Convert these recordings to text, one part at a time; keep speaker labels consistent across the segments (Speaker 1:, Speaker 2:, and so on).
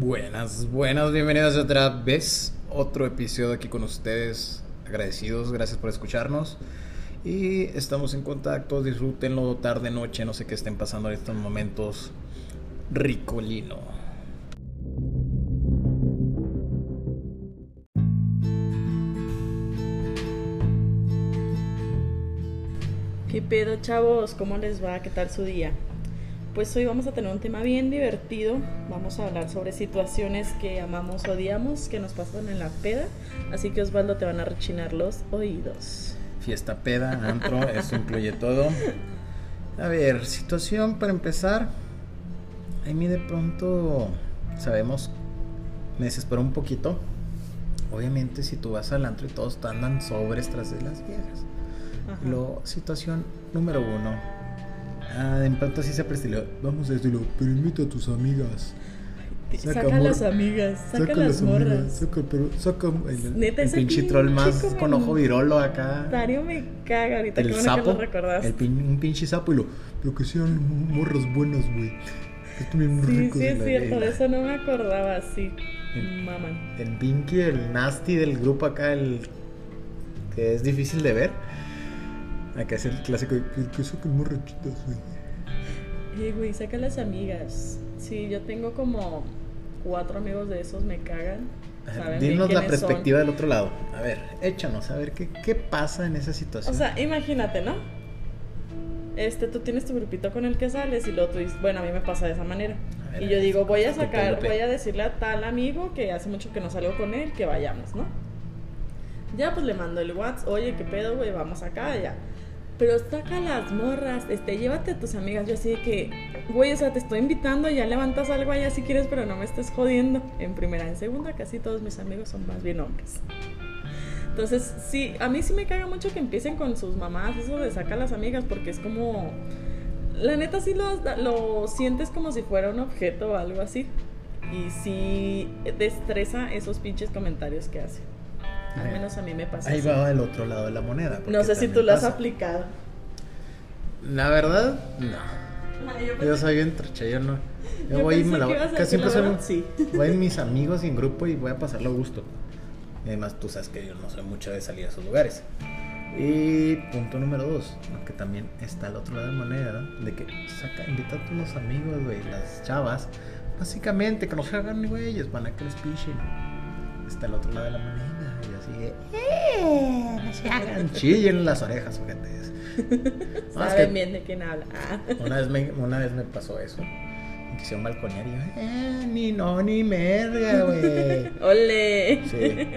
Speaker 1: Buenas, buenas, bienvenidos otra vez. Otro episodio aquí con ustedes. Agradecidos, gracias por escucharnos. Y estamos en contacto, disfrútenlo tarde, noche, no sé qué estén pasando en estos momentos. Ricolino.
Speaker 2: ¿Qué pedo, chavos? ¿Cómo les va? ¿Qué tal su día? Pues hoy vamos a tener un tema bien divertido. Vamos a hablar sobre situaciones que amamos, odiamos, que nos pasan en la peda. Así que Osvaldo te van a rechinar los oídos.
Speaker 1: Fiesta peda, antro, eso incluye todo. A ver, situación para empezar. A mí de pronto, sabemos, me desesperó un poquito. Obviamente si tú vas al antro y todos andan sobres tras de las viejas.
Speaker 2: Ajá.
Speaker 1: Lo, situación número uno. Ah, de pronto sí se prestiló. Vamos a decirlo, pero invita a tus amigas.
Speaker 2: Saca,
Speaker 1: amor.
Speaker 2: las amigas, saca, las morras.
Speaker 1: saca, pero, saca el,
Speaker 2: Neta,
Speaker 1: el pinche troll más con ojo virolo acá.
Speaker 2: Dario me caga ahorita.
Speaker 1: El
Speaker 2: bueno que
Speaker 1: sapo.
Speaker 2: lo.
Speaker 1: El pin- un pinche sapo y lo. Pero que sean morras buenas, güey. Bien
Speaker 2: Sí,
Speaker 1: ricos
Speaker 2: sí, es cierto. De eso no me acordaba, sí.
Speaker 1: El-
Speaker 2: Maman.
Speaker 1: El Pinky, el Nasty del grupo acá, el que es difícil de ver. Acá es el clásico de que, saquen morrachitas, güey.
Speaker 2: Eh, güey, saca las amigas. Sí, yo tengo como cuatro amigos de esos, me cagan. Saben
Speaker 1: Dinos la
Speaker 2: son.
Speaker 1: perspectiva del otro lado. A ver, échanos, a ver qué, qué pasa en esa situación.
Speaker 2: O sea, imagínate, ¿no? Este, tú tienes tu grupito con el que sales y luego tú dices, bueno, a mí me pasa de esa manera.
Speaker 1: Ver,
Speaker 2: Y yo digo, voy a sacar, voy a decirle a tal amigo que hace mucho que no salgo con él, que vayamos, ¿no? Ya pues le mando el WhatsApp, oye, ¿qué pedo, güey? Vamos acá, ya. Pero saca las morras, este, llévate a tus amigas. Yo así de que, güey, o sea, te estoy invitando, ya levantas algo allá si quieres, pero no me estés jodiendo. En primera, en segunda, casi todos mis amigos son más bien hombres. Entonces, sí, a mí sí me caga mucho que empiecen con sus mamás, eso de saca las amigas, porque es como. La neta sí lo, lo sientes como si fuera un objeto o algo así. Y sí destreza esos pinches comentarios que hace. Al
Speaker 1: Ahí-
Speaker 2: menos a mí me pasa.
Speaker 1: Ahí
Speaker 2: así.
Speaker 1: va el otro lado de la moneda.
Speaker 2: No sé si tú lo has
Speaker 1: pasa.
Speaker 2: aplicado.
Speaker 1: La verdad, no. Yo soy bien tracha, yo no. Yo,
Speaker 2: Yo
Speaker 1: voy y me la voy. Casi siempre soy.
Speaker 2: sí.
Speaker 1: Voy en mis amigos en grupo y voy a pasarlo a gusto. Y además, tú sabes que yo no soy mucho de salir a esos lugares. Y punto número dos, que también está al otro lado de la moneda, de que saca, invita a todos los amigos, güey, las chavas, básicamente que no se hagan güeyes, van a que les pichen. Está al otro lado de la moneda, ¡eh! No se hagan, chillen las orejas, ojetes. No, es
Speaker 2: Saben
Speaker 1: que-
Speaker 2: bien de quién habla.
Speaker 1: Una vez me, una vez me pasó eso. Me quisieron balconear y yo, eh, ni no, ni merga, güey.
Speaker 2: ¡Ole!
Speaker 1: Sí,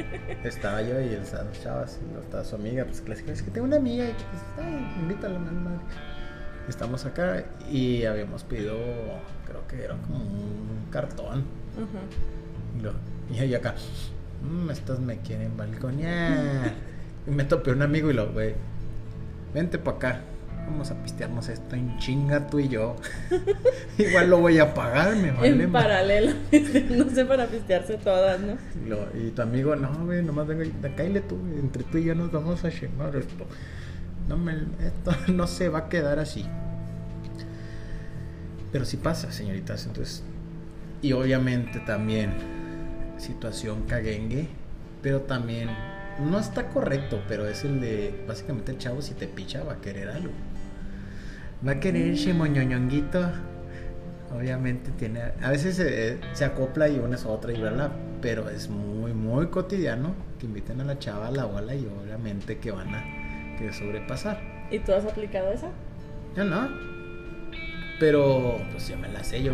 Speaker 1: estaba yo y dos chavas y luego estaba su amiga, pues clásica, es que tengo una amiga y pues, ay, invítala, madre. Estamos acá y habíamos pedido, creo que era como un cartón.
Speaker 2: Ajá.
Speaker 1: Y, lo, y yo acá, "Mm, estas me quieren balconear. Y me topé un amigo y lo, güey, vente para acá. Vamos a pistearnos esto en chinga tú y yo. Igual lo voy a pagar, me vale.
Speaker 2: en paralelo, no sé, para pistearse todas, ¿no?
Speaker 1: Y, lo- y tu amigo, no, güey, nomás venga, cállate tú, güey, entre tú y yo nos vamos a chingar esto. No me, esto no se va a quedar así. Pero sí pasa, señoritas, entonces. Y obviamente también, situación caguengue, pero también, no está correcto, pero es el de, básicamente el chavo si te picha va a querer algo. Va a querer chimoñoñonguito. Obviamente tiene. A veces se, se acopla y una es otra y bla. Pero es muy, muy cotidiano que inviten a la chava a la bola y obviamente que van a que sobrepasar.
Speaker 2: ¿Y tú has aplicado esa?
Speaker 1: Yo no. Pero, pues yo me la sé. Yo,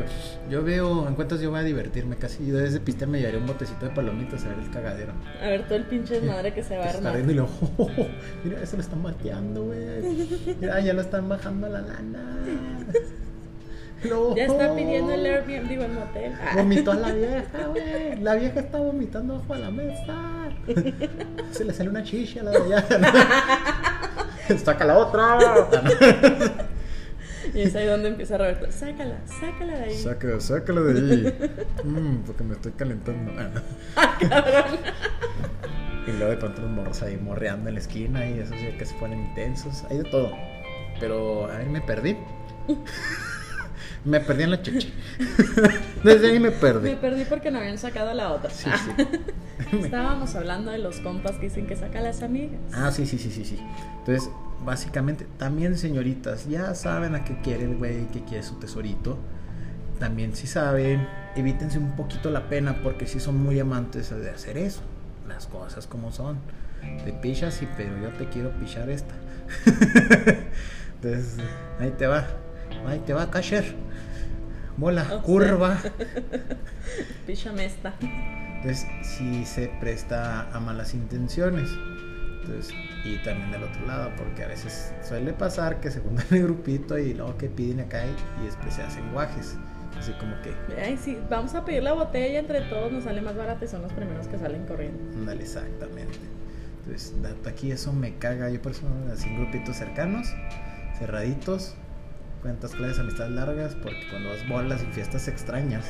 Speaker 1: yo veo, en cuentas yo voy a divertirme casi. Yo desde pista me llevaré un botecito de palomitas a ver el cagadero.
Speaker 2: A ver, todo el pinche desmadre que se va a
Speaker 1: está
Speaker 2: armar.
Speaker 1: riendo y lo, "Oh, oh, mira, eso lo están mateando, güey. Mira, ya lo están bajando la lana. Lo,
Speaker 2: Ya está pidiendo el Airbnb, digo, el motel. Ah.
Speaker 1: Vomitó a la vieja, güey. La vieja está vomitando bajo la mesa. Se le sale una chicha a la de allá. Saca la otra.
Speaker 2: Y es ahí donde empieza Roberto. Sácala, sácala de ahí.
Speaker 1: Saca, sácala de ahí. Mm, porque me estoy calentando.
Speaker 2: Cabrón.
Speaker 1: Y luego de pronto los morros ahí morreando en la esquina y esos ya que se ponen intensos. Hay de todo. Pero a ver, me perdí. Me perdí en la cheche. Desde ahí me perdí.
Speaker 2: Me perdí porque no habían sacado la otra.
Speaker 1: Sí, sí.
Speaker 2: Estábamos hablando de los compas que dicen que saca a las amigas.
Speaker 1: Ah, sí, sí, sí, sí, sí. Entonces, básicamente, también señoritas, ya saben a qué quiere el güey, que quiere su tesorito. También si saben, evítense un poquito la pena porque si son muy amantes de hacer eso. Las cosas como son. Te pichas sí, pero yo te quiero pichar esta. Entonces, ahí te va. Ahí te va,
Speaker 2: O sea.
Speaker 1: curva.
Speaker 2: Píchame esta.
Speaker 1: Entonces, sí se presta a malas intenciones. Entonces, y también del otro lado, porque a veces suele pasar que se juntan el grupito y luego que piden acá y, y después se hacen guajes. Así como que,
Speaker 2: Ay, sí, vamos a pedir la botella entre todos, nos sale más barata y son los primeros que salen corriendo.
Speaker 1: ándale, exactamente. Entonces, aquí eso me caga. Yo por eso, así en grupitos cercanos, cerraditos, cuentas claves, amistades largas, porque cuando vas bolas y fiestas extrañas,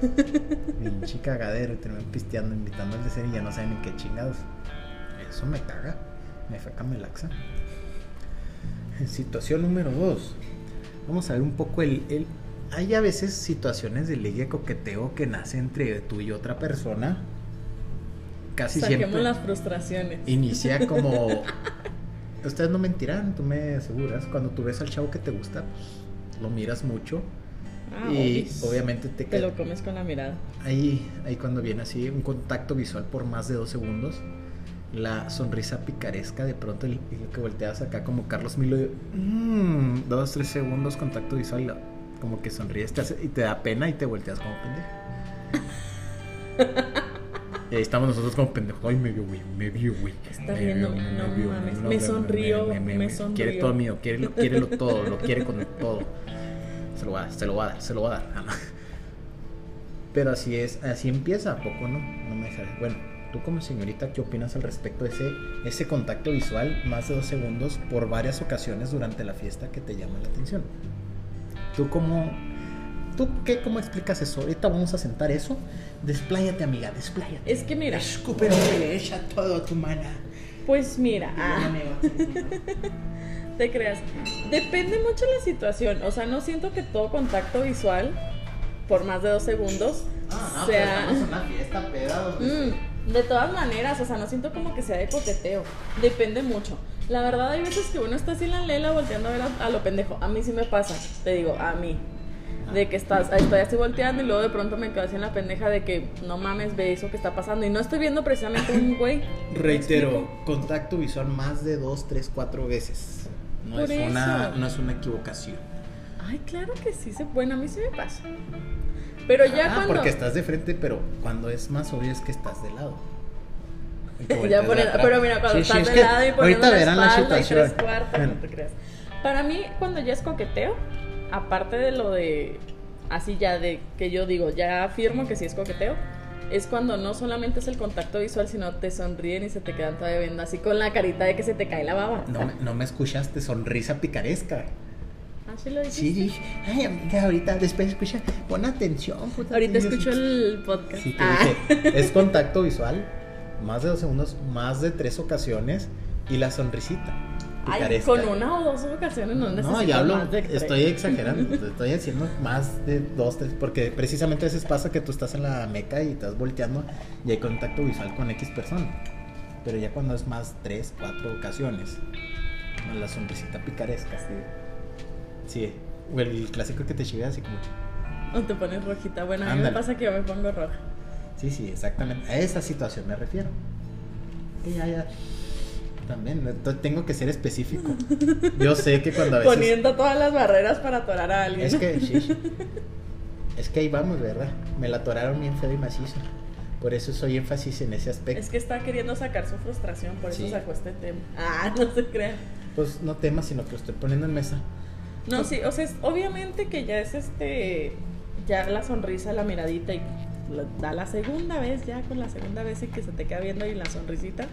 Speaker 1: pinche cagadero, y terminan pisteando, invitando al deseo y ya no saben en qué chingados. Eso me caga, me feca, me laxa. Situación número 2. Vamos a ver un poco el, el- Hay a veces situaciones de ligue coqueteo que nace entre tú y otra persona. Casi
Speaker 2: Saquemos
Speaker 1: siempre
Speaker 2: las frustraciones.
Speaker 1: inicia como ustedes no mentirán, tú me aseguras, cuando tú ves al chavo que te gusta, pues lo miras mucho
Speaker 2: Ah,
Speaker 1: y
Speaker 2: obis.
Speaker 1: obviamente te
Speaker 2: Te lo comes con la mirada.
Speaker 1: ahí, ahí cuando viene así un contacto visual por más de dos segundos, la sonrisa picaresca de pronto el, el que volteas acá como Carlos Milo, de, "Mm", dos, tres segundos contacto visual, como que sonríes te hace- y te da pena y te volteas como pendejo. Y ahí estamos nosotros como pendejos. Ay, me vio, güey, me vio, güey.
Speaker 2: Está
Speaker 1: me
Speaker 2: riendo,
Speaker 1: vio,
Speaker 2: no
Speaker 1: vio,
Speaker 2: mames,
Speaker 1: no,
Speaker 2: me
Speaker 1: no,
Speaker 2: sonrió, me
Speaker 1: Quiere
Speaker 2: sonrió.
Speaker 1: todo mío, quiere, lo- quiere lo todo, lo quiere con todo. Se lo va a dar, se lo va a dar, se lo va a dar. Pero así es, así empieza, ¿a poco no? No me dejaré. Bueno, tú como señorita, ¿qué opinas al respecto de ese, ese contacto visual más de dos segundos por varias ocasiones durante la fiesta que te llama la atención? ¿Tú cómo, tú qué, cómo explicas eso? Ahorita vamos a sentar eso. Despláyate, amiga, despláyate.
Speaker 2: Es que mira,
Speaker 1: Escúpelo, le echa todo tu mana.
Speaker 2: pues mira, ah, te creas. Depende mucho la situación. O sea, no siento que todo contacto visual, por más de dos segundos,
Speaker 1: Ah,
Speaker 2: sea.
Speaker 1: en una fiesta peda donde
Speaker 2: Mm, de todas maneras, o sea, no siento como que sea de coqueteo. Depende mucho. La verdad, hay veces que uno está así en la lela volteando a ver a, a lo pendejo. A mí sí me pasa, te digo, a mí. De que estás, estoy así volteando y luego de pronto me quedo así en la pendeja de que no mames, ve eso que está pasando. Y no estoy viendo precisamente un güey. ¿Me
Speaker 1: Reitero, contacto visual más de dos, tres, cuatro veces. No,
Speaker 2: Por
Speaker 1: es una,
Speaker 2: eso.
Speaker 1: no es una equivocación.
Speaker 2: Ay, claro que sí, se, bueno, a mí sí me pasa. Pero ya
Speaker 1: ah,
Speaker 2: cuando.
Speaker 1: porque estás de frente, pero cuando es más obvio es que estás de lado.
Speaker 2: Ya pero mira, cuando
Speaker 1: Sí, sí,
Speaker 2: estás
Speaker 1: es
Speaker 2: de lado y poniendo
Speaker 1: ahorita
Speaker 2: la
Speaker 1: verán la
Speaker 2: espalda y tres cuartos,
Speaker 1: Bueno,
Speaker 2: no te creas. Para mí, cuando ya es coqueteo, aparte de lo de, así ya de que yo digo, ya afirmo que sí es coqueteo, es cuando no solamente es el contacto visual, sino te sonríen y se te quedan todavía viendo así con la carita de que se te cae la baba.
Speaker 1: no, me- no me escuchaste, sonrisa picaresca.
Speaker 2: Así lo dijiste.
Speaker 1: Sí, dije, ay, amiga, ahorita después escucha, pon atención. puta,
Speaker 2: Ahorita escucho el podcast.
Speaker 1: Sí, te
Speaker 2: Ah.
Speaker 1: dije, es contacto visual, más de dos segundos, más de tres ocasiones y la sonrisita.
Speaker 2: Ay, con una o dos ocasiones no necesito
Speaker 1: No, ya hablo,
Speaker 2: más de
Speaker 1: estoy exagerando, estoy haciendo más de dos, tres, porque precisamente a veces pasa que tú estás en la meca y estás volteando y hay contacto visual con X persona. Pero ya cuando es más tres, cuatro ocasiones, la sonrisita picaresca. Sí, o el clásico que te chivea así como...
Speaker 2: O te pones rojita. Bueno, a mí me
Speaker 1: Ándale.
Speaker 2: pasa que yo me pongo roja.
Speaker 1: Sí, sí, exactamente. A esa situación me refiero. Que ya, ya. También, ento- tengo que ser específico. Yo sé que cuando a veces...
Speaker 2: Poniendo todas las barreras para atorar a alguien.
Speaker 1: Es que, sí, sí. Es que ahí vamos, ¿verdad? Me la atoraron bien feo y macizo. Por eso soy énfasis en ese aspecto.
Speaker 2: Es que está queriendo sacar su frustración, por eso
Speaker 1: Sí.
Speaker 2: sacó este tema. Ah, no se crean.
Speaker 1: Pues no temas, sino que lo estoy poniendo en mesa.
Speaker 2: No, sí, o sea, es- obviamente que ya es este, ya la sonrisa, la miradita y da la segunda vez, ya con la segunda vez y que se te queda viendo y la sonrisita,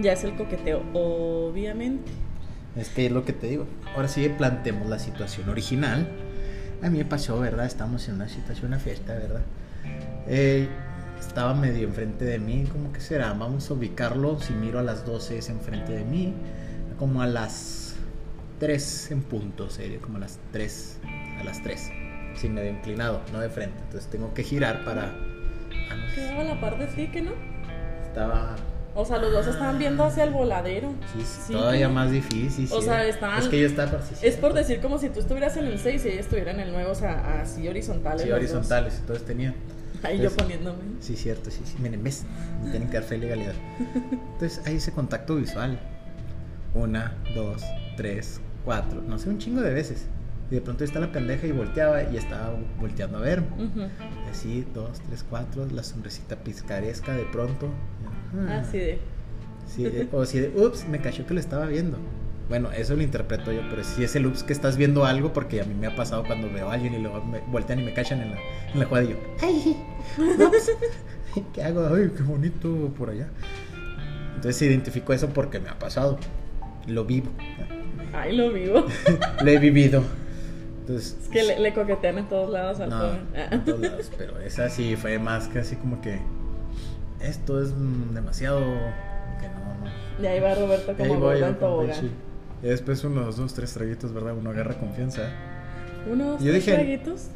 Speaker 2: ya es el coqueteo, obviamente.
Speaker 1: Es que es lo que te digo. Ahora sí planteemos la situación original. A mí me pasó, ¿verdad? Estamos en una situación, una fiesta, ¿verdad? Eh, estaba medio enfrente de mí, ¿cómo que será? Vamos a ubicarlo. Si miro a las 12 es enfrente de mí. Como a las 3 en punto, sería como a las 3. A las 3. sí, medio inclinado, no de frente. Entonces tengo que girar para. Ah, no sé,
Speaker 2: Quedaba la parte ti, que no?
Speaker 1: Estaba.
Speaker 2: O sea, los dos estaban viendo hacia el voladero.
Speaker 1: Sí, sí,
Speaker 2: Sí,
Speaker 1: todavía más difícil.
Speaker 2: O
Speaker 1: sí.
Speaker 2: sea, estaban-
Speaker 1: Es que yo estaba. sí, sí,
Speaker 2: Es por
Speaker 1: sí.
Speaker 2: decir como si tú estuvieras en el 6 y ella estuviera en el 9, o sea, así horizontales.
Speaker 1: Sí,
Speaker 2: los dos.
Speaker 1: horizontales. Entonces tenía.
Speaker 2: Ahí yo poniéndome.
Speaker 1: Sí, cierto, sí, sí. Miren, ves, me tienen que dar fe y legalidad. Entonces hay ese contacto visual. Una, dos, tres, cuatro, no sé, un chingo de veces. Y de pronto está la pendeja y volteaba y estaba volteando a ver.
Speaker 2: Ujú.
Speaker 1: Así, dos, tres, cuatro, la sonrisita picaresca de pronto. Ajá.
Speaker 2: Así de.
Speaker 1: Sí, de- o si de, ups, me cachó que lo estaba viendo. Bueno, eso lo interpreto yo, pero si es el ups que estás viendo algo, porque a mí me ha pasado cuando veo a alguien y luego me voltean y me cachan en la, en la jugada y yo, ¡ay! ups, ¿Qué hago? ¡Ay, qué bonito por allá! Entonces identifico eso porque me ha pasado. Lo vivo.
Speaker 2: Ay, lo vivo.
Speaker 1: Lo he vivido. Entonces,
Speaker 2: Es que le, le coquetean en todos lados al
Speaker 1: no,
Speaker 2: joven.
Speaker 1: en todos lados, pero esa sí fue más que así como que esto es demasiado que no, no.
Speaker 2: Y ahí va Roberto como
Speaker 1: pinche- Y después unos dos, tres traguitos, ¿verdad? Uno agarra confianza.
Speaker 2: Unos
Speaker 1: Yo
Speaker 2: tres
Speaker 1: dije-
Speaker 2: traguitos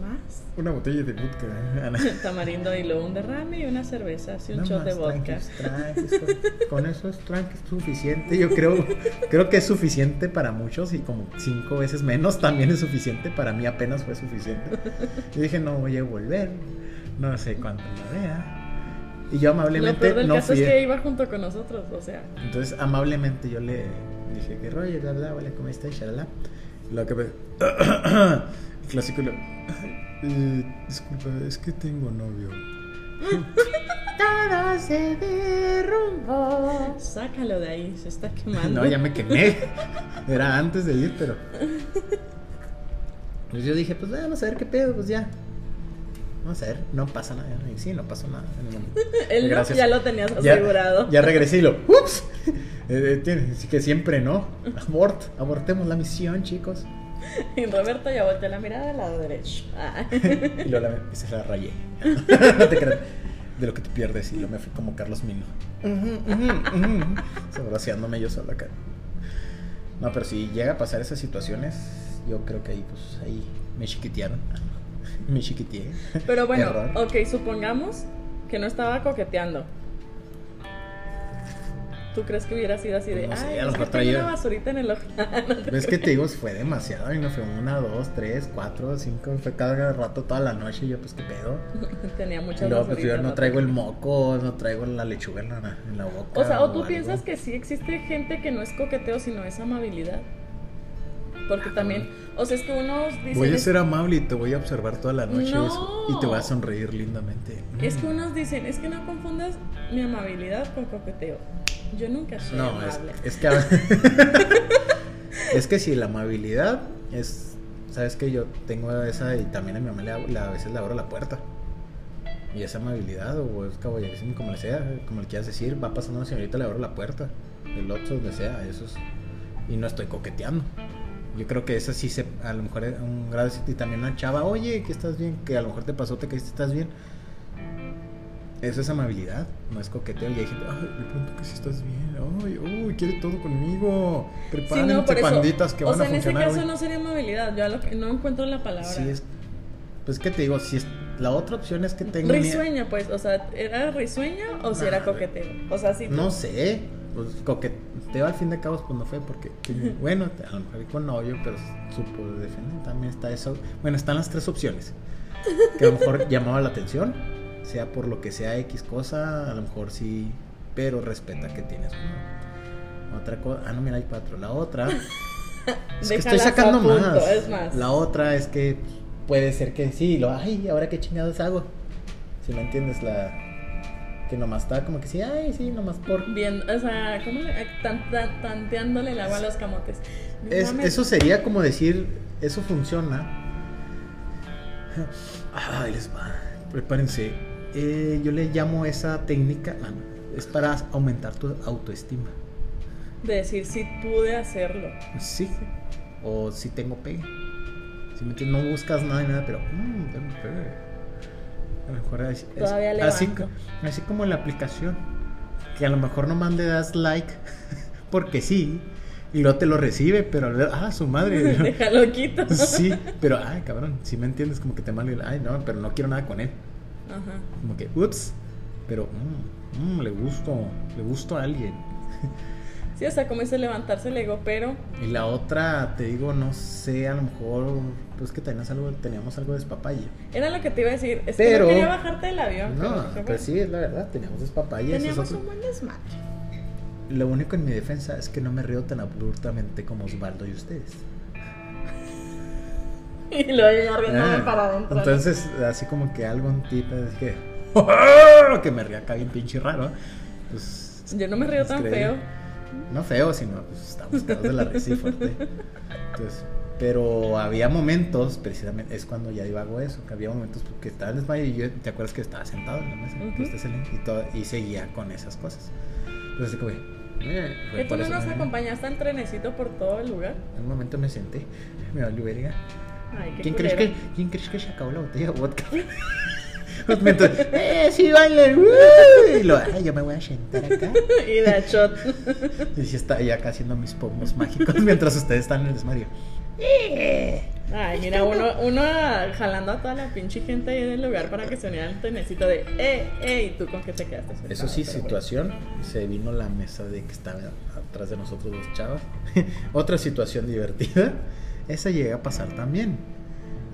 Speaker 2: más.
Speaker 1: Una botella de vodka. ¿eh?
Speaker 2: Tamarindo y luego un derrame y una cerveza, así un
Speaker 1: Nada
Speaker 2: shot de
Speaker 1: más,
Speaker 2: vodka.
Speaker 1: tranquis, tranquis, con, con eso es tranqui, es suficiente. Yo creo, creo que es suficiente para muchos y como cinco veces menos también es suficiente. Para mí apenas fue suficiente. Yo dije, no voy a volver. No sé cuándo la vea. Y yo
Speaker 2: Lo
Speaker 1: amablemente
Speaker 2: peor del
Speaker 1: no
Speaker 2: caso
Speaker 1: fui.
Speaker 2: es que iba junto con nosotros, o sea.
Speaker 1: Entonces, amablemente yo le dije que rollo, bla, bla, hola, ¿cómo estás? Shalala. Lo que clásico, lo... Eh, disculpa, es que tengo novio.
Speaker 2: Todo se derrumbó. Sácalo de ahí, se está quemando.
Speaker 1: No, ya me quemé. Era antes de ir, pero... Pues yo dije, pues vamos a ver qué pedo, pues ya. Vamos a ver, no pasa nada. Y sí, no pasó nada. en el
Speaker 2: no,
Speaker 1: Gracias.
Speaker 2: ya lo tenías
Speaker 1: Ya-
Speaker 2: asegurado.
Speaker 1: Ya, regresé y lo. ¡Ups! Eh, eh, tiene- que siempre no. Abort, abortemos la misión, chicos.
Speaker 2: Y Roberto ya volteó la mirada al lado derecho. Ah.
Speaker 1: Y luego la, y se la rayé. no te creas. De lo que te pierdes. Y lo me fui como Carlos Mino. Sobroceándome yo solo acá. No, pero si llega a pasar esas situaciones, yo creo que ahí, pues, ahí me chiquitearon. Me chiquiteé.
Speaker 2: Pero bueno,
Speaker 1: Error.
Speaker 2: ok, supongamos que no estaba coqueteando. ¿Tú crees que hubiera sido así de,
Speaker 1: No sé,
Speaker 2: ay,
Speaker 1: a lo mejor
Speaker 2: una basurita en el ojo? No
Speaker 1: ¿Ves que te digo? Fue demasiado. Y no fue una, dos, tres, cuatro, cinco. Fue cada rato, toda la noche. Y yo, pues, ¿qué pedo?
Speaker 2: Tenía muchas
Speaker 1: luego, pues, yo no traigo el moco, no traigo la lechuga en la, en la boca.
Speaker 2: O sea, o tú
Speaker 1: algo.
Speaker 2: piensas que sí existe gente que no es coqueteo, sino es amabilidad. Porque también, o sea, es que unos dicen...
Speaker 1: Voy a ser amable y te voy a observar toda la noche
Speaker 2: No.
Speaker 1: eso, y te voy a sonreír lindamente.
Speaker 2: Es que
Speaker 1: Mm.
Speaker 2: unos dicen, es que no confundas mi amabilidad con coqueteo. Yo nunca soy
Speaker 1: No, es,
Speaker 2: amable.
Speaker 1: es que. es que si la amabilidad es. Sabes que yo tengo esa y también a mi mamá le, a veces le abro la puerta. Y esa amabilidad o es caballerismo, como le sea, como le quieras decir, va pasando una señorita, le abro la puerta. Del otro, donde sea, eso es. Y no estoy coqueteando. Yo creo que esa sí se. A lo mejor es un grado. Y también una chava, oye, que estás bien, que a lo mejor te pasó, te caíste, estás bien. Eso es amabilidad, no es coqueteo. Y hay gente, ay, de pronto que si estás bien, ay, uy, quiere todo conmigo.
Speaker 2: Sí,
Speaker 1: Prepárense
Speaker 2: no, eso.
Speaker 1: panditas que
Speaker 2: o
Speaker 1: van
Speaker 2: sea,
Speaker 1: a
Speaker 2: en ese
Speaker 1: funcionar.
Speaker 2: caso
Speaker 1: hoy".
Speaker 2: no sería amabilidad. Yo a lo que no encuentro la palabra.
Speaker 1: Sí, es. Pues que te digo, si es. La otra opción es que tengo.
Speaker 2: Risueña, pues. O sea, ¿era risueña o si era coqueteo? O sea, sí.
Speaker 1: No sé, pues coqueteo al fin de cabo pues no fue porque, bueno, a lo mejor con novio, pero supo defender, también está eso. Bueno, están las tres opciones. Que a lo mejor llamaba la atención, sea por lo que sea X cosa, a lo mejor sí, pero respeta que tienes. Otra cosa, ah, no, mira, hay cuatro. La otra, es que estoy sacando
Speaker 2: punto,
Speaker 1: más.
Speaker 2: es más.
Speaker 1: La otra es que puede ser que sí, lo, ay, ahora qué chingados hago. Si me entiendes, la que nomás está como que sí, ay, sí, nomás por.
Speaker 2: Bien, o sea, ¿cómo le, tan- tan- tanteándole el agua a los camotes?
Speaker 1: Es- eso sería como decir, eso funciona. Ay, les va. Prepárense. Eh, yo le llamo esa técnica, ah, no, es para aumentar tu autoestima.
Speaker 2: De decir, sí pude hacerlo.
Speaker 1: Sí. O si tengo pegue. Si me no buscas nada ni nada, pero mmm, tengo. A lo mejor es- así, así como en la aplicación. Que a lo mejor nomás le das like porque sí. Y luego te lo recibe, pero al ver, ah, su madre.
Speaker 2: Déjalo quito.
Speaker 1: sí, pero, ay, cabrón, si me entiendes, como que te mal, ay, no, pero no quiero nada con él.
Speaker 2: Ajá.
Speaker 1: Como que, ups, pero, mm, mm, le gusto, le gusto a alguien.
Speaker 2: Sí, o sea, como dice levantarse el ego, pero
Speaker 1: Y la otra, te digo, no sé, a lo mejor, pues que teníamos algo, teníamos algo de despapalle.
Speaker 2: era lo que te iba a decir. Es
Speaker 1: Pero-
Speaker 2: que no quería bajarte del avión. pero
Speaker 1: No,
Speaker 2: dije,
Speaker 1: pues sí, es la verdad, teníamos despapalle. es
Speaker 2: Teníamos un buen desmadre.
Speaker 1: Lo único en mi defensa es que no me río tan abruptamente como Osvaldo y ustedes.
Speaker 2: Y luego yo ya riéndome
Speaker 1: Ah,
Speaker 2: para adentro.
Speaker 1: Entonces, así como que algo un tipo es que. que me ría acá bien pinche raro. Pues.
Speaker 2: Yo no me río
Speaker 1: es
Speaker 2: tan
Speaker 1: creíble.
Speaker 2: feo.
Speaker 1: No feo, sino pues estamos cagados de la risa y fuerte. Entonces, pero había momentos, precisamente, es cuando ya divago eso, que había momentos que estaba en desmayo y yo, ¿te acuerdas que estaba sentado en la mesa? Estás en- y, todo, y seguía con esas cosas. Entonces, como, eh,
Speaker 2: Que tú no nos acompañaste al trenecito por todo el lugar.
Speaker 1: En un momento me senté, me valió verga.
Speaker 2: Ay, qué
Speaker 1: ¿Quién crees, que. ¿Quién crees que se acabó la botella de vodka? Mientras, ¡eh, sí, bailen! ¡uh! Y lo, ay, yo me voy a sentar acá.
Speaker 2: Y da shot.
Speaker 1: Y sí está ya acá haciendo mis pomos mágicos mientras ustedes están en el desmario.
Speaker 2: Ay, mira, uno, uno jalando a toda la pinche gente ahí del lugar para que se uniera el trenecito de eh, eh, y tú con que te quedaste sentado,
Speaker 1: Eso sí,
Speaker 2: pero bueno.
Speaker 1: situación, se vino la mesa de que estaba atrás de nosotros dos chavas. Otra situación divertida, esa llega a pasar también.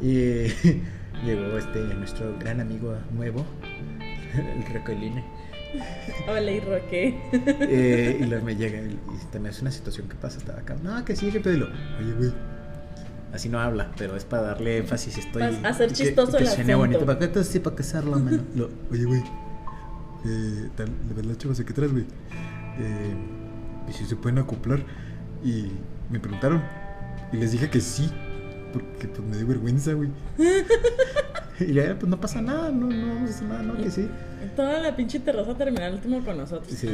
Speaker 1: Y llegó este nuestro gran amigo nuevo, el Recoeline.
Speaker 2: Hola, y Roque.
Speaker 1: Eh, y luego me llega y, también es una situación que pasa, estaba acá. No, que sí, que pedo. Y lo, Oye, güey. Así no habla, pero es para darle énfasis. Estoy.
Speaker 2: Para hacer
Speaker 1: que-
Speaker 2: chistoso
Speaker 1: que,
Speaker 2: el
Speaker 1: suene
Speaker 2: acento.
Speaker 1: bonito. ¿Para qué te sí, para que hacerlo, mano? Lo, Oye, güey. Eh, tal, de verdad, chavos, ¿qué traes, güey? Eh, ¿Y si se pueden acoplar? Y me preguntaron. Y les dije que sí. Porque pues me dio vergüenza, güey. y ya, pues no pasa nada, no, no vamos a hacer nada, no, que sí.
Speaker 2: Toda la pinche terraza terminó al último con nosotros.
Speaker 1: Sí.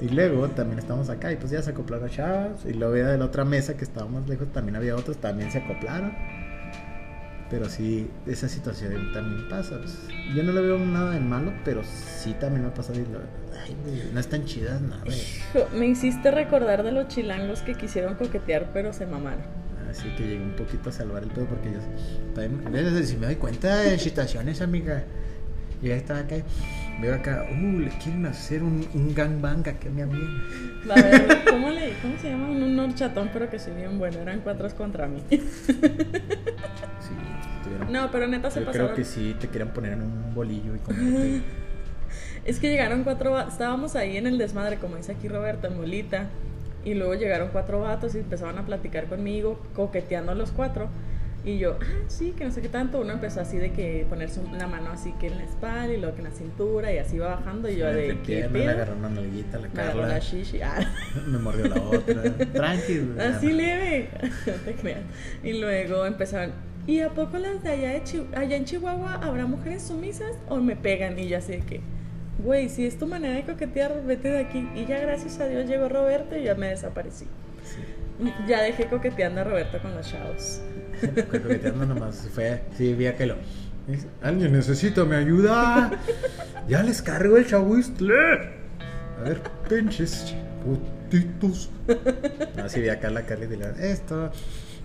Speaker 1: Y luego también estamos acá y pues ya se acoplaron chavas. Y luego de la otra mesa que estaba más lejos también había otros, también se acoplaron. Pero sí, esa situación también pasa. pues. Yo no le veo nada de malo, pero sí también me ha pasado y lo, ay, güey, no están chidas nada.
Speaker 2: Hijo, Me hiciste recordar de los chilangos que quisieron coquetear, pero se mamaron.
Speaker 1: Así que llegué un poquito a salvar el pedo porque yo también, si me doy cuenta de situaciones, amiga. Y ya estaba acá, y veo acá, uh, le quieren hacer un, un gangbang acá a mi amiga.
Speaker 2: A ver, ¿cómo, le, ¿cómo se llama? Un horchatón, pero que sí bien bueno. Eran cuatro contra mí.
Speaker 1: Sí, estuvieron
Speaker 2: No, pero neta se
Speaker 1: Yo
Speaker 2: pasaron.
Speaker 1: creo que sí te querían poner en un bolillo y como
Speaker 2: Es que llegaron cuatro estábamos ahí en el desmadre, como dice aquí Roberto, en Molita, y luego llegaron cuatro vatos y empezaban a platicar conmigo, coqueteando los cuatro. Y yo, ah, sí, que no sé qué tanto. Uno empezó así de que ponerse la mano así que en la espalda y luego que en la cintura y así iba bajando. Y yo de, ¿qué
Speaker 1: pierna, le
Speaker 2: pedo?
Speaker 1: agarró una nalguita la
Speaker 2: Me la shishi. Ah,
Speaker 1: Me mordió la otra. Tranqui. güey.
Speaker 2: así leve. No te creas. Y luego empezaron, ¿y a poco las de allá, de Chi- allá en Chihuahua habrá mujeres sumisas o me pegan? Y yo así de que, güey, si es tu manera de coquetear, vete de aquí. Y ya gracias a Dios llegó Roberto y ya me desaparecí.
Speaker 1: Sí.
Speaker 2: Ya dejé coqueteando a Roberto con los chavos.
Speaker 1: Coqueteando nomás. Fue, sí, vi que lo. dice, Alguien necesita mi ayuda. Ya les cargo el chahuistle. A ver, pinches putitos. No, sí, vi acá la Carla y dile, esto,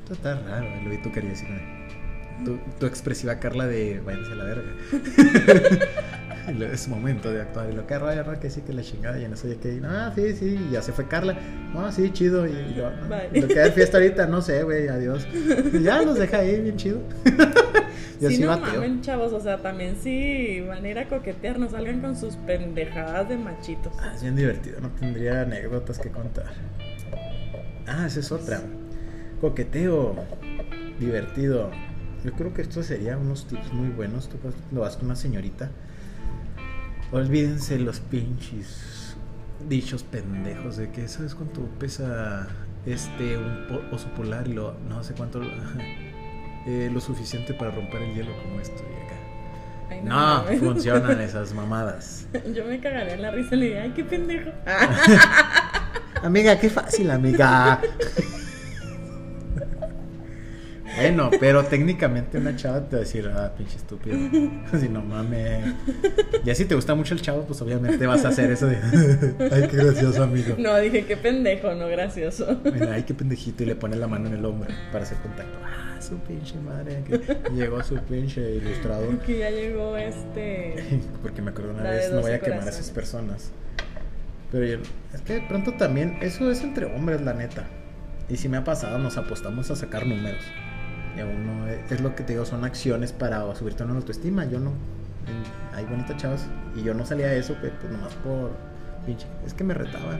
Speaker 1: esto está raro. Lo vi tu quería decir, tu, tu expresiva Carla de váyanse a la verga. Es momento de actuar. Y lo que raya, que sí, que la chingada. Y en eso ya que, ah, sí, sí. Y ya se fue Carla. Ah, sí, chido. Y, y lo,
Speaker 2: Bye.
Speaker 1: y lo que hay fiesta ahorita, no sé, güey, adiós. Y ya los deja ahí, bien chido. y
Speaker 2: Sí,
Speaker 1: así
Speaker 2: no
Speaker 1: bateo.
Speaker 2: mamen, chavos, o sea, también sí van a ir a coquetear, no salgan con sus pendejadas de machitos.
Speaker 1: Ah, es bien divertido, no tendría anécdotas que contar. Ah, esa es otra. Coqueteo. Divertido. Yo creo que esto sería unos tips muy buenos. Tú cuando vas con una señorita. Olvídense los pinches dichos pendejos de que sabes cuánto pesa este un po- oso polar y lo no sé cuánto eh, lo suficiente para romper el hielo como esto y acá.
Speaker 2: Ay,
Speaker 1: No, funcionan esas mamadas.
Speaker 2: Yo me cagaría en la risa y le diría, ay, qué pendejo.
Speaker 1: Amiga, qué fácil, amiga. Bueno, pero técnicamente una chava te va a decir, ah, pinche estúpido. Si no mames. Ya si te gusta mucho el chavo, pues obviamente vas a hacer eso de, ay, qué gracioso, amigo.
Speaker 2: No, dije, qué pendejo, no gracioso.
Speaker 1: Mira, ay, qué pendejito. Y le pone la mano en el hombro para hacer contacto. Ah, su pinche madre. Que llegó su pinche ilustrador.
Speaker 2: Que ya llegó este.
Speaker 1: Porque me acuerdo una
Speaker 2: La
Speaker 1: vez, no voy a
Speaker 2: 12
Speaker 1: quemar a esas personas. Pero yo- es que de pronto también, eso es entre hombres, la neta. Y si me ha pasado, nos apostamos a sacar números. Y a uno, es, es lo que te digo, son acciones para subirte a una autoestima. Yo no, hay bonitas chavas. Y yo no salía a eso, pues, pues nomás por pinche. Es que me retaban.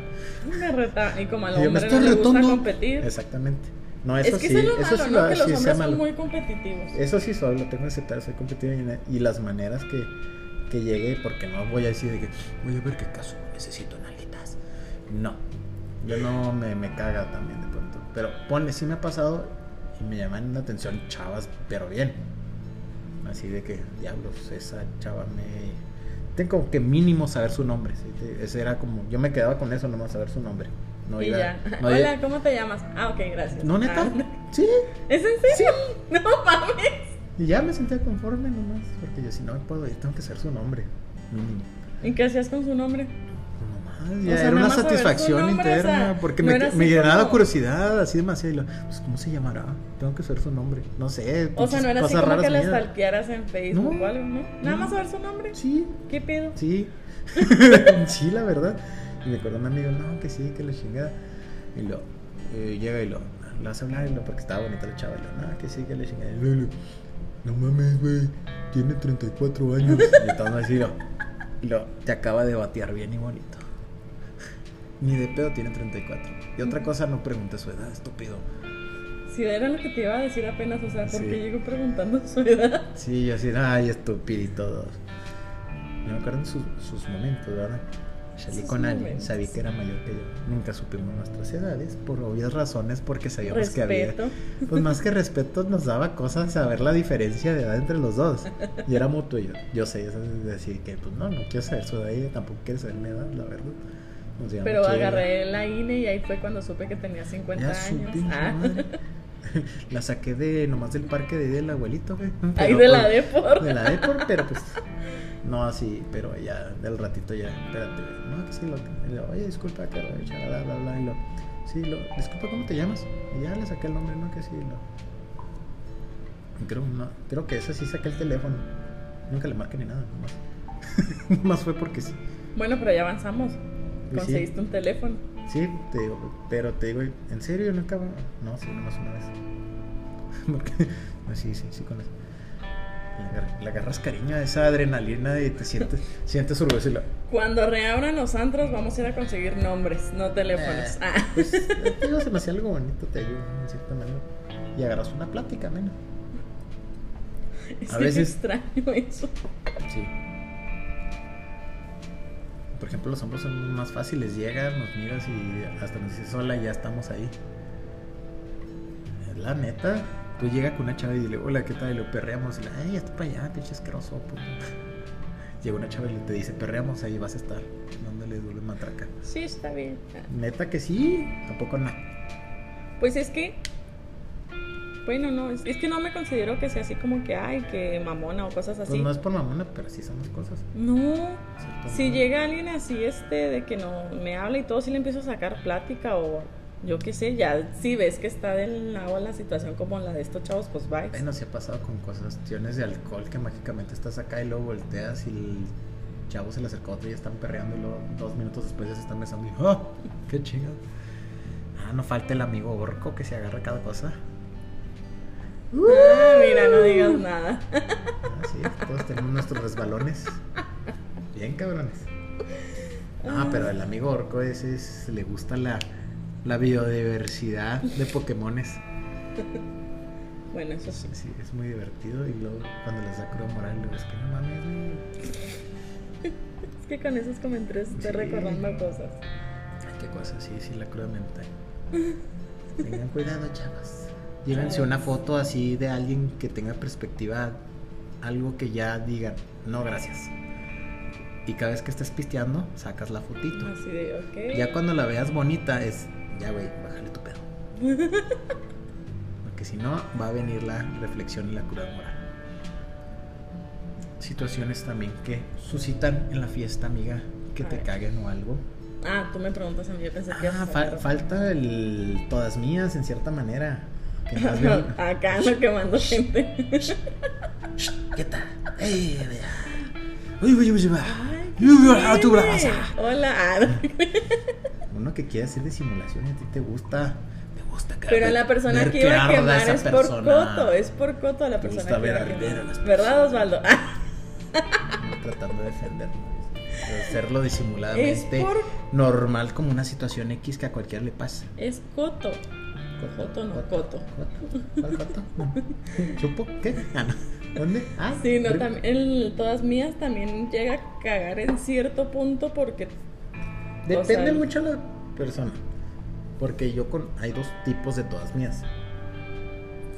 Speaker 2: Me reta. Y como al
Speaker 1: me
Speaker 2: hombre
Speaker 1: estoy
Speaker 2: no le gusta competir.
Speaker 1: Exactamente. No,
Speaker 2: Es
Speaker 1: eso
Speaker 2: que
Speaker 1: sí,
Speaker 2: es lo
Speaker 1: eso
Speaker 2: malo,
Speaker 1: sí
Speaker 2: ¿no? Que
Speaker 1: sí
Speaker 2: los hombres son muy competitivos.
Speaker 1: Eso sí soy, lo tengo que aceptar, soy competitivo y, y las maneras que, que llegue, porque no voy a decir de que, voy a ver qué caso, necesito nalguitas. No, yo no me, me caga también de pronto. Pero ponle, sí me ha pasado y me llaman la atención chavas, pero bien. Así de que, diablos, esa chava me... Tengo que mínimo saber su nombre. Ese era como, yo me quedaba con eso, nomás saber su nombre. No
Speaker 2: y
Speaker 1: iba-
Speaker 2: ya.
Speaker 1: no
Speaker 2: Hola,
Speaker 1: iba-
Speaker 2: ¿cómo te llamas? Ah, ok, gracias.
Speaker 1: No, neta.
Speaker 2: Ah,
Speaker 1: Sí.
Speaker 2: ¿Es en serio? No mames.
Speaker 1: Y ya me sentía conforme nomás, porque yo si no puedo, yo tengo que saber su nombre, mínimo.
Speaker 2: ¿Y qué hacías con su nombre?
Speaker 1: Nomás, ya
Speaker 2: O sea,
Speaker 1: era una satisfacción
Speaker 2: nombre, o
Speaker 1: interna,
Speaker 2: sea,
Speaker 1: porque
Speaker 2: no
Speaker 1: me, me llenaba
Speaker 2: como-
Speaker 1: curiosidad, así demasiado. Y lo, pues, ¿cómo se llamará? Tengo que saber su nombre. No sé.
Speaker 2: O sea, no era así como que la stalkearas en Facebook
Speaker 1: No.
Speaker 2: o algo, ¿no? Nada
Speaker 1: No.
Speaker 2: más saber su nombre.
Speaker 1: Sí,
Speaker 2: ¿Qué pedo?
Speaker 1: sí. sí, la verdad. Y me acuerdo un amigo, no, que sí, que la chingada. Y lo, eh, llega y lo, lo hace hablar, y lo, porque estaba bonita la chava. Y lo, no, que sí, que la chingada. Y lo, no mames, güey, tiene 34 años. Y estamos así, lo, lo, te acaba de batear bien y bonito. Ni de pedo tiene 34. Y otra cosa, no preguntes su edad, estúpido.
Speaker 2: Si era lo que te iba a decir apenas, o sea, ¿por
Speaker 1: Sí.
Speaker 2: qué llegó preguntando su edad?
Speaker 1: Sí, yo así, ay, estúpido. Yo me acuerdo en sus, sus momentos, ¿verdad? Salí
Speaker 2: Sus
Speaker 1: con alguien,
Speaker 2: momentos.
Speaker 1: sabí que era mayor que yo. Nunca supimos nuestras edades, por obvias razones, porque sabíamos que había. Pues más que respeto, nos daba cosas saber la diferencia de edad entre los dos. Y era mutuo. Yo, yo sé, eso es decir que, pues no, no quiero saber su edad, ella tampoco quiere saber mi edad, la verdad.
Speaker 2: Pero agarré la INE y ahí fue cuando supe que tenía 50
Speaker 1: Ya su
Speaker 2: años. Ah.
Speaker 1: La saqué de nomás del parque de del abuelito, güey.
Speaker 2: Ahí
Speaker 1: Pero,
Speaker 2: de la
Speaker 1: pues,
Speaker 2: Depor.
Speaker 1: De la Depor, pero pues. No así, pero ya del ratito ya. Espérate. No, que sí, lo. y lo, Oye, disculpa, que bla, bla, bla. Y lo. Sí, lo. Disculpa, ¿cómo te llamas? Y ya le saqué el nombre, ¿no? Que sí, lo. Creo, no, creo que ese sí saqué el teléfono. Nunca le marqué ni nada, nomás. nomás fue porque sí.
Speaker 2: Bueno, pero ya avanzamos.
Speaker 1: Sí.
Speaker 2: Conseguiste un teléfono.
Speaker 1: Sí, te digo, pero te digo, ¿en serio no acaba? No, sí, nomás una vez. Porque, no, sí, sí, sí, con eso. Le, agar- le agarras cariño a esa adrenalina y te sientes, sientes orgulloso y lo.
Speaker 2: Cuando reabran los antros, vamos a ir a conseguir nombres, no teléfonos.
Speaker 1: Eh,
Speaker 2: Ah.
Speaker 1: Pues, te digo, se me hacía algo bonito, te digo, en cierta manera. Y agarras una plática, menos.
Speaker 2: es
Speaker 1: a
Speaker 2: que
Speaker 1: veces-
Speaker 2: extraño eso.
Speaker 1: Sí. Por ejemplo, los hombres son más fáciles. Llegas, nos miras y hasta nos dices hola, ya estamos ahí. La neta, tú llegas con una chava y dile hola, ¿qué tal? Y lo perreamos. Y le, ay, está para allá, pinche asqueroso. puto". Llega una chava y te dice, perreamos, ahí vas a estar. Dándole duro en matraca.
Speaker 2: Sí, está bien.
Speaker 1: Neta que sí, tampoco no.
Speaker 2: Pues es que. Bueno, no, es, es que no me considero que sea así como que, ay, que mamona o cosas así.
Speaker 1: Pues no es por mamona, pero sí son las cosas.
Speaker 2: No, si llega alguien así, este, de que no me habla y todo, si le empiezo a sacar plática o yo qué sé, ya si ves que está del lado la situación como la de estos chavos, pues bye.
Speaker 1: Bueno, sí ha pasado con cosas, cuestiones de alcohol que mágicamente estás acá y luego volteas y el chavo se le acercó a otro y ya están perreando y luego dos minutos después ya se están besando y ¡ah! ¡Qué chingado! Ah, no falta el amigo orco que se agarra cada cosa.
Speaker 2: Ah, mira, no digas nada.
Speaker 1: Ah, sí, todos tenemos nuestros resbalones. Bien cabrones. Ah, pero el amigo orco ese es- le gusta la, la biodiversidad de Pokémones.
Speaker 2: Bueno, eso sí.
Speaker 1: Sí, es muy divertido y luego cuando les da crudo moral, luego es que no mames.
Speaker 2: Es que con esos comentarios estoy
Speaker 1: Sí.
Speaker 2: recordando cosas.
Speaker 1: Ay, qué cosa, sí, sí, la cruda mental. Tengan cuidado, chavos. Llévense una foto así de alguien que tenga perspectiva, algo que ya digan, no, gracias. Y cada vez que estés pisteando, sacas la fotito.
Speaker 2: Así de, ok.
Speaker 1: Ya cuando la veas bonita, es, ya, güey, bájale tu pedo. Porque si no va a venir la reflexión y la cura moral. Situaciones también que suscitan en la fiesta, amiga, que
Speaker 2: A
Speaker 1: te
Speaker 2: ver.
Speaker 1: caguen o algo.
Speaker 2: Ah, tú me preguntas a mí, yo pensé que
Speaker 1: Ah,
Speaker 2: a
Speaker 1: fa-
Speaker 2: sacar-
Speaker 1: falta el todas mías en cierta manera. Que más bien-
Speaker 2: Acá ando quemando gente.
Speaker 1: Quieta. Ey, vea. Uy, uy, uy, uy.
Speaker 2: ¿qué tiene?
Speaker 1: brasa.
Speaker 2: Hola.
Speaker 1: Uno que quiere hacer de simulación y a ti te gusta. Te gusta que
Speaker 2: Pero la persona que iba a quemar es por coto, es por coto a la persona
Speaker 1: gusta
Speaker 2: que iba
Speaker 1: ver
Speaker 2: a
Speaker 1: arder a
Speaker 2: quemar.
Speaker 1: las
Speaker 2: ¿Verdad, Osvaldo? Ah,
Speaker 1: Tratando de defenderlo. de Hacerlo disimuladamente
Speaker 2: Es por-
Speaker 1: normal como una situación X que a cualquiera le pasa.
Speaker 2: es coto. Joto no, coto.
Speaker 1: ¿Cuál coto? ¿Chupo? ¿Qué? Ah, no. ¿Dónde? Ah,
Speaker 2: Sí, no, también, todas mías también llega a cagar en cierto punto porque
Speaker 1: Depende
Speaker 2: o sea,
Speaker 1: mucho de la persona. Porque yo con. Hay dos tipos de todas mías.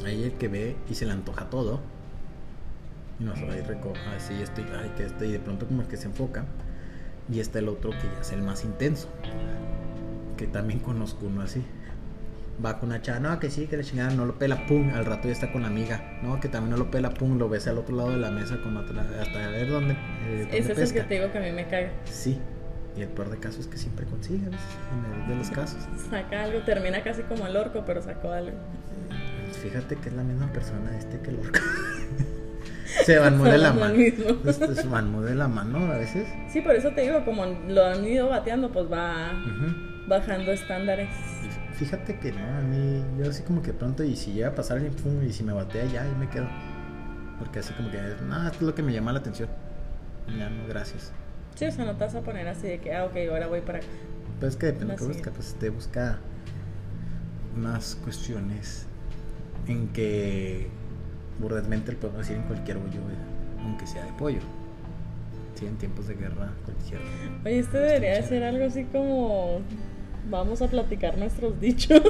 Speaker 1: Hay el que ve y se le antoja todo. Y no se va a ir reco- así estoy, ay, que estoy, y de pronto como el que se enfoca. Y está el otro que ya es el más intenso. Que también conozco uno así. Va con una chava, no, que sí, que la chingada no lo pela, pum, al rato ya está con la amiga. No, que también no lo pela, pum, lo ves al otro lado de la mesa con otra, hasta ver dónde, eh,
Speaker 2: ese es el que te digo que a mí me caga.
Speaker 1: Sí. Y el peor de casos es que siempre consigue a veces, en el de los casos.
Speaker 2: Saca algo, termina casi como el orco, pero sacó algo.
Speaker 1: Fíjate que es la misma persona este que el orco. Se van muy de la mano. Este, Se van muy de la mano a veces.
Speaker 2: Sí, por eso te digo, como lo han ido bateando, pues va bajando estándares.
Speaker 1: Fíjate que no, a mí, yo así como que pronto, y si llega a pasar alguien, pum, y si me batea ya, ahí me quedo. Porque así como que, no, esto es lo que me llama la atención. Ya no, gracias.
Speaker 2: Sí, o sea, no te vas a poner así de que, ah, ok, ahora voy para acá.
Speaker 1: Pues es que depende de
Speaker 2: La
Speaker 1: lo que busca, pues te busca unas cuestiones en que burdenmente le podemos decir en cualquier hoyo, eh, aunque sea de pollo. Sí, en tiempos de guerra, cualquier.
Speaker 2: Oye, este debería de ser algo así como. Vamos a platicar nuestros dichos.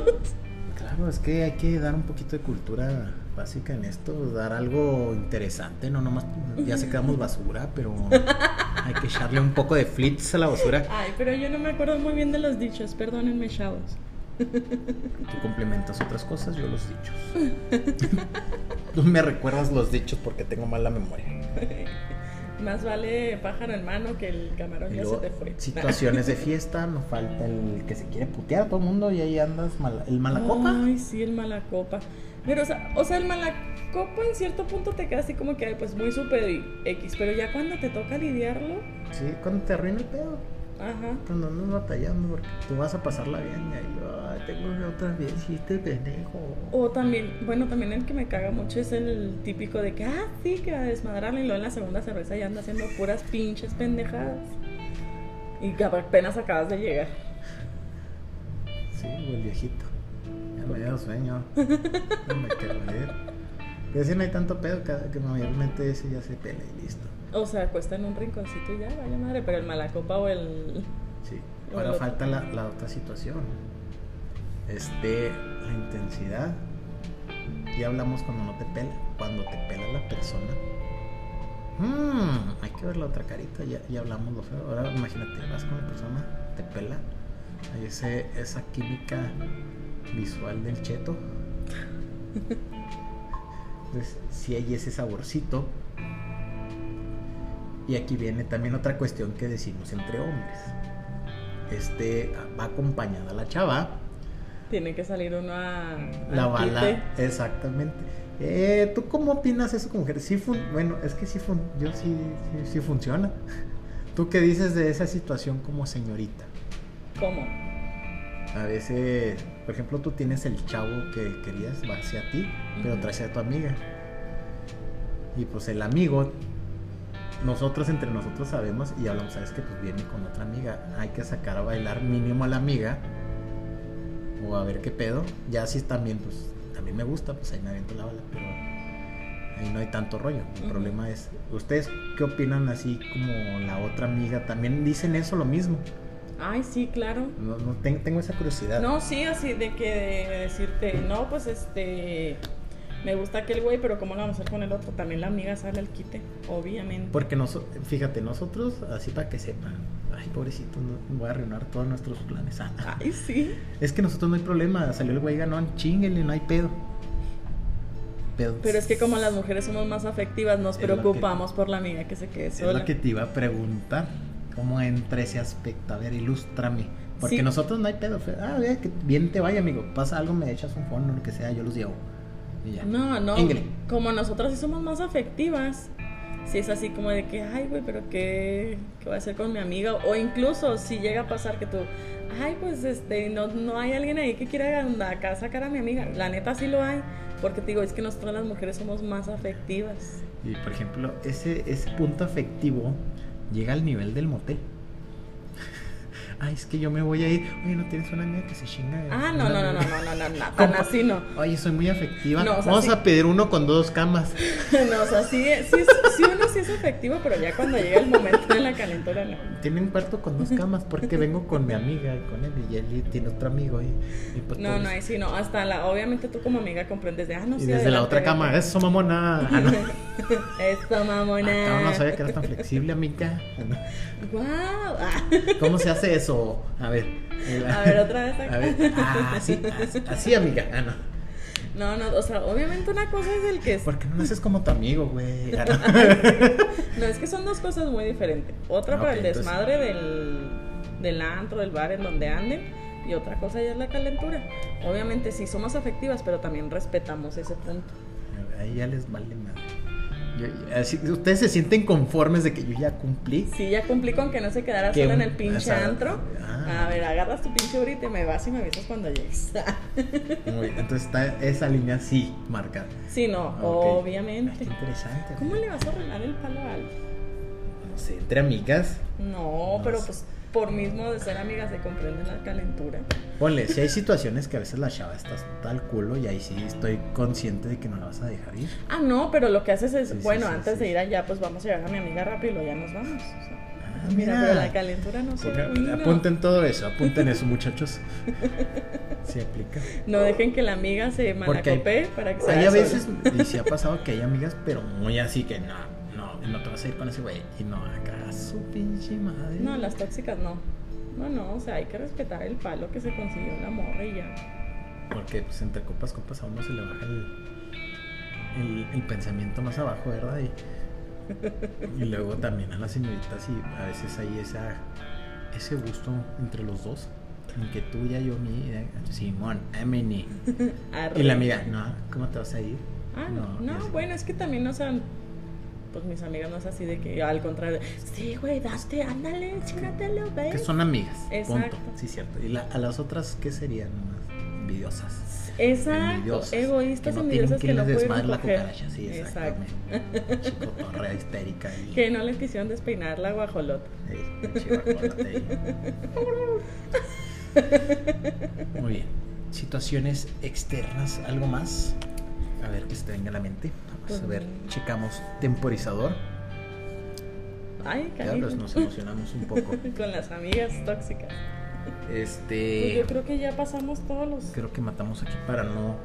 Speaker 1: Claro, es que hay que dar un poquito de cultura básica en esto, dar algo interesante, no nomás, ya se quedamos basura, pero hay que echarle un poco de flits a la basura.
Speaker 2: Ay, pero yo no me acuerdo muy bien de los dichos, perdónenme, chavos.
Speaker 1: Tú complementas otras cosas, yo los dichos. Tú me recuerdas los dichos porque tengo mala memoria.
Speaker 2: Más vale pájaro en mano que el camarón ya se te fue.
Speaker 1: situaciones de fiesta, no falta el que se quiere putear a todo el mundo y ahí andas mala- el mala copa.
Speaker 2: Ay, sí, el mala copa. Pero, o sea, o sea, el mala copa en cierto punto te queda así como que, pues muy super X. Pero ya cuando te toca lidiarlo,
Speaker 1: Sí, cuando te arruina el pedo.
Speaker 2: ajá.
Speaker 1: Cuando andas batallando porque tú vas a pasarla bien y ahí, ay, tengo que otra vez y este pendejo.
Speaker 2: O también, bueno, también el que me caga mucho es el típico de que, ah, sí, que a desmadrarle y luego en la segunda cerveza ya anda haciendo puras pinches pendejadas. Y apenas acabas de llegar.
Speaker 1: Sí, o el viejito. Ya me dio sueño. No me quiero ir. Que si no hay tanto pedo que, que mayormente ese ya se pela y listo.
Speaker 2: O sea, acuesta en un rinconcito y ya, vaya madre. Pero el mala copa o el.
Speaker 1: Sí. Ahora falta la, la otra situación. Este, la intensidad. Ya hablamos cuando no te pela. Cuando te pela la persona. Mm, hay que ver la otra carita. Ya, ya hablamos lo feo. Ahora imagínate, vas con la persona, te pela. Hay ese, esa química visual del cheto. Entonces, si hay ese saborcito. Y aquí viene también otra cuestión que decimos entre hombres. Este va acompañada la chava,
Speaker 2: Tiene que salir uno a.
Speaker 1: la
Speaker 2: al
Speaker 1: bala,
Speaker 2: quite.
Speaker 1: exactamente. Eh, ¿Tú cómo opinas eso con mujeres? Sí fun- bueno, es que sí, fun- yo sí, sí, sí funciona. ¿Tú qué dices de esa situación como señorita?
Speaker 2: ¿Cómo?
Speaker 1: A veces, por ejemplo, tú tienes el chavo que querías, va hacia ti, pero
Speaker 2: Ujú.
Speaker 1: trae a tu amiga. Y pues el amigo, nosotros entre nosotros sabemos y hablamos, sabes que pues viene con otra amiga, hay que sacar a bailar mínimo a la amiga o a ver qué pedo. Ya si también, pues también me gusta, pues ahí me aviento la bala, pero ahí no hay tanto rollo. El problema es, ¿ustedes qué opinan así como la otra amiga? También dicen eso lo mismo.
Speaker 2: Ay, sí, claro.
Speaker 1: No, no, ten- tengo esa curiosidad.
Speaker 2: No, sí, así de que de decirte, no, pues este. Me gusta aquel güey, pero ¿cómo lo vamos a hacer con el otro? También la amiga sale al quite, obviamente.
Speaker 1: Porque noso- fíjate, nosotros, así para que sepan, ay, pobrecito, no, voy a arruinar todos nuestros planes. Ah,
Speaker 2: Ay, sí.
Speaker 1: es que nosotros no hay problema, salió el güey ganón, chinguele, no hay pedo. pedo.
Speaker 2: Pero es que como las mujeres somos más afectivas, nos
Speaker 1: Es que-
Speaker 2: preocupamos por la amiga que se quede
Speaker 1: Es
Speaker 2: sola.
Speaker 1: lo que te iba a preguntar. ¿Cómo entra ese aspecto? A ver, ilústrame. Porque
Speaker 2: Sí.
Speaker 1: nosotros no hay pedo. Ah, vea, que bien te vaya, amigo. Pasa algo, me echas un fondo, lo que sea, yo los llevo. Y ya.
Speaker 2: No, no.
Speaker 1: Ingrid.
Speaker 2: Como nosotras sí somos más afectivas. Si es así como de que, ay, güey, pero qué, ¿qué voy a hacer con mi amiga? O incluso si llega a pasar que tú, ay, pues este, no, no hay alguien ahí que quiera acá sacar a mi amiga. La neta sí lo hay. Porque te digo, es que nosotras las mujeres somos más afectivas.
Speaker 1: Y por ejemplo, ese, ese punto afectivo llega al nivel del motel ay, es que yo me voy a ir, oye, no tienes una amiga que se chinga.
Speaker 2: Ah, no, no, no, no, no, no, no, tan así no.
Speaker 1: Oye, soy muy afectiva. Vamos a pedir uno con dos camas.
Speaker 2: no, o sea, sí, sí, sí uno sí es afectivo, pero ya cuando llega el momento de la calentura, no.
Speaker 1: Tiene un cuarto con dos camas porque vengo con mi amiga y con él y él tiene otro amigo y, y pues
Speaker 2: No, no, ahí sí, no. Hasta la, obviamente tú como amiga comprendes de, ah, no,
Speaker 1: y
Speaker 2: sí.
Speaker 1: desde la otra cama, eso mamona. Ah, no.
Speaker 2: Esto, mamona.
Speaker 1: Ah, no sabía que eras tan flexible, amiga.
Speaker 2: Wow. Ah.
Speaker 1: ¿Cómo se hace eso? A ver.
Speaker 2: A ver, otra vez acá.
Speaker 1: A ver. Ah, así, así, así, amiga. Ah, no.
Speaker 2: No, no, o sea, obviamente una cosa es el que es.
Speaker 1: ¿Por qué no lo haces como tu amigo, güey? Ah, no.
Speaker 2: No, es que son dos cosas muy diferentes. Otra
Speaker 1: Ah,
Speaker 2: para el
Speaker 1: entonces-
Speaker 2: desmadre del, del antro, del bar en donde anden. Y otra cosa ya es la calentura. Obviamente sí somos afectivas, pero también respetamos ese punto.
Speaker 1: Ahí ya les vale nada. Yo- así- ustedes se sienten conformes de que yo ya cumplí.
Speaker 2: Sí, ya cumplí con que no se quedara
Speaker 1: Que
Speaker 2: sola en el pinche antro.
Speaker 1: ah.
Speaker 2: A ver, agarras tu pinche ahorita y me vas y me avisas cuando llegues.
Speaker 1: Muy bien, entonces está esa línea sí marcada.
Speaker 2: sí, no,
Speaker 1: Ah. Ay,
Speaker 2: obviamente.
Speaker 1: qué interesante.
Speaker 2: ¿Cómo le vas a arreglar el palo a alguien?
Speaker 1: No sé, entre amigas.
Speaker 2: No,
Speaker 1: No
Speaker 2: pero
Speaker 1: sé.
Speaker 2: pues por mismo de ser amigas se comprende la calentura.
Speaker 1: Ponle, si hay situaciones que a veces la chava está tal culo y ahí sí estoy consciente de que no la vas a dejar ir.
Speaker 2: Ah, no, pero lo que haces es,
Speaker 1: Sí,
Speaker 2: bueno,
Speaker 1: sí,
Speaker 2: antes de ir allá, pues vamos a llevar a mi amiga rápido y luego ya nos vamos. o sea.
Speaker 1: Ah,
Speaker 2: mira, pero la calentura no se.
Speaker 1: Apunten todo eso, apunten eso, muchachos. Sí aplica.
Speaker 2: No dejen que la amiga se malacopee para que se
Speaker 1: Hay a veces, y sí ha pasado que hay amigas, pero muy así que no, no, te vas a ir con ese güey. Y no, acá su pinche madre.
Speaker 2: No, las tóxicas no. No, no, o sea, hay que respetar el palo que se consiguió la morra y ya.
Speaker 1: Porque pues entre copas, copas a uno se le baja el, el, el pensamiento más abajo, ¿verdad? Y, y luego también a las señoritas y a veces hay esa, ese gusto entre los dos. En que tú ya yo, mi, eh, Simón, Emily. Y la amiga, no, ¿cómo te vas a ir?
Speaker 2: Ah, no, no, bueno, es que también, o sea, pues mis amigas no es así de que al contrario, sí, güey, date, ándale, chingatelo, ve.
Speaker 1: Que son amigas,
Speaker 2: Exacto.
Speaker 1: punto. Sí, cierto. ¿Y la- a las otras qué serían? Envidiosas.
Speaker 2: Exacto,
Speaker 1: Envidiosas.
Speaker 2: egoístas,
Speaker 1: que no
Speaker 2: envidiosas que
Speaker 1: tienen
Speaker 2: no
Speaker 1: la cucaracha, sí, exactamente. Chicotorrea histérica y...
Speaker 2: Que no les quisieron despeinar la guajolota.
Speaker 1: Muy bien. Situaciones externas, ¿algo más? A ver que se te venga a la mente. Vamos a ver,
Speaker 2: Pues,
Speaker 1: checamos temporizador.
Speaker 2: Ay,
Speaker 1: pues, nos emocionamos un poco.
Speaker 2: Con las amigas tóxicas. Pues
Speaker 1: Este.
Speaker 2: yo creo que ya pasamos todos los.
Speaker 1: Creo que matamos aquí para no,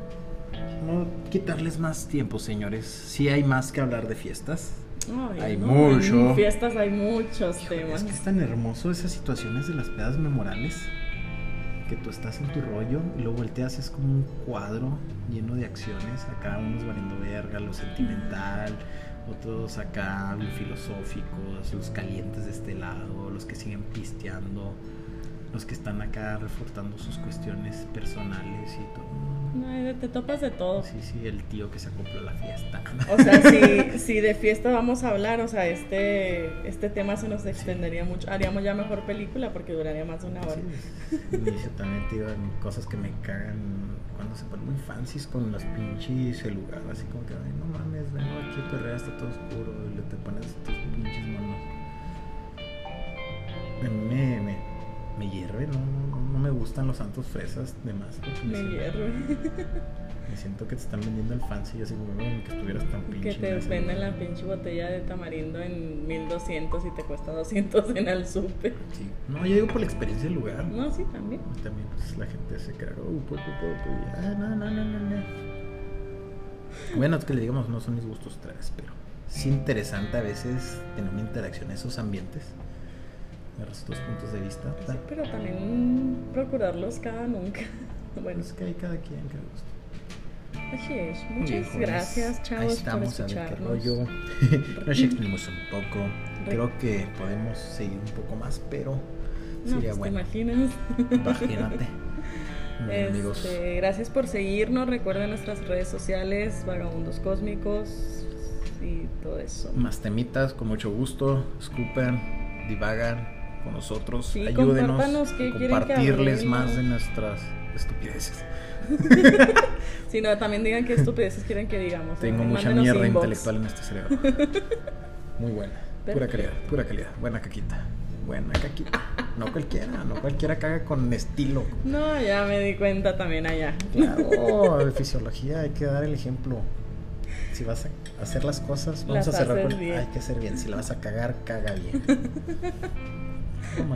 Speaker 1: no quitarles más tiempo, señores. Sí hay más que hablar de fiestas.
Speaker 2: Ay,
Speaker 1: Hay
Speaker 2: no,
Speaker 1: mucho.
Speaker 2: En fiestas hay muchos temas.
Speaker 1: es que es tan hermoso esas situaciones de las pedas memorables. Que tú estás en tu rollo y luego volteas, es como un cuadro lleno de acciones. Acá unos valiendo verga, lo sentimental, otros acá los filosóficos, los calientes de este lado, los que siguen pisteando, los que están acá reforzando sus cuestiones personales y todo.
Speaker 2: Ay, te topas de todo.
Speaker 1: Sí, sí, el tío que se acopló a la fiesta.
Speaker 2: O sea, si, si de fiesta vamos a hablar, o sea, este, este tema se nos extendería mucho. Haríamos ya mejor película porque duraría más de una hora.
Speaker 1: Sí, al inicio también te digo, en cosas que me cagan cuando se ponen muy fancies con los pinches celulares, así como que, ay, no mames, vengo aquí a perrear, está todo oscuro, y le te pones tus pinches manos. Me, me, me hierve, no, no, no me gustan los santos fresas de más.
Speaker 2: Me
Speaker 1: siento-
Speaker 2: hierve.
Speaker 1: Me siento que te están vendiendo el fancy, y así como "Ay, que estuvieras tan pinche.
Speaker 2: Que te venden
Speaker 1: lugar".
Speaker 2: la pinche botella de tamarindo en 1200 y te cuesta 200 en el súper.
Speaker 1: Sí. No, yo digo por la experiencia del lugar.
Speaker 2: No, sí, también.
Speaker 1: También pues, la gente se crea, oh, pues, pues, pues, pues, ah, no, no, no, no, no. Bueno, es que le digamos, no son mis gustos tres, pero es interesante a veces tener una interacción en esos ambientes, dos puntos de vista.
Speaker 2: Sí, pero también procurarlos cada nunca. Bueno,
Speaker 1: Es que hay cada quien que le gusta.
Speaker 2: Así es. Muchas gracias,
Speaker 1: Ahí
Speaker 2: chavos, por
Speaker 1: estamos qué
Speaker 2: escucharnos.
Speaker 1: rollo. Nos extendimos un poco.
Speaker 2: Re-
Speaker 1: Creo que podemos seguir un poco más, pero
Speaker 2: No,
Speaker 1: sería
Speaker 2: pues,
Speaker 1: bueno.
Speaker 2: ¿Te imaginas?
Speaker 1: Imagínate. Bueno, amigos.
Speaker 2: Este, gracias por seguirnos. Recuerden nuestras redes sociales, Vagabundos Cósmicos y todo eso.
Speaker 1: Más temitas, con mucho gusto. Escupen, divagan con nosotros.
Speaker 2: Sí,
Speaker 1: Ayúdenos a
Speaker 2: que
Speaker 1: compartirles más de nuestras estupideces.
Speaker 2: Si no, también digan qué estupideces quieren que digamos.
Speaker 1: Tengo mucha mierda
Speaker 2: inbox.
Speaker 1: intelectual en este cerebro. Muy buena. Pura calidad, pura calidad. Buena caquita. Buena caquita. No cualquiera, no cualquiera caga con estilo.
Speaker 2: No, ya me di cuenta también allá.
Speaker 1: Claro, de fisiología hay que dar el ejemplo. Si vas a hacer las cosas, vamos
Speaker 2: Las
Speaker 1: a cerrar. Hay que hacer bien. Si la vas a cagar, caga bien.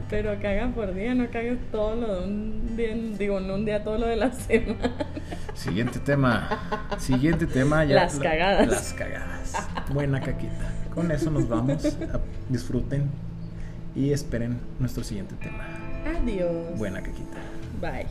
Speaker 2: Pero cagan por día, no cagues todo lo de un día, digo, no un día, todo lo de la semana.
Speaker 1: Siguiente tema. Siguiente tema. Ya,
Speaker 2: Las
Speaker 1: la-
Speaker 2: cagadas.
Speaker 1: Las cagadas. Buena caquita. Con eso nos vamos. A- disfruten y esperen nuestro siguiente tema.
Speaker 2: Adiós.
Speaker 1: Buena caquita.
Speaker 2: Bye.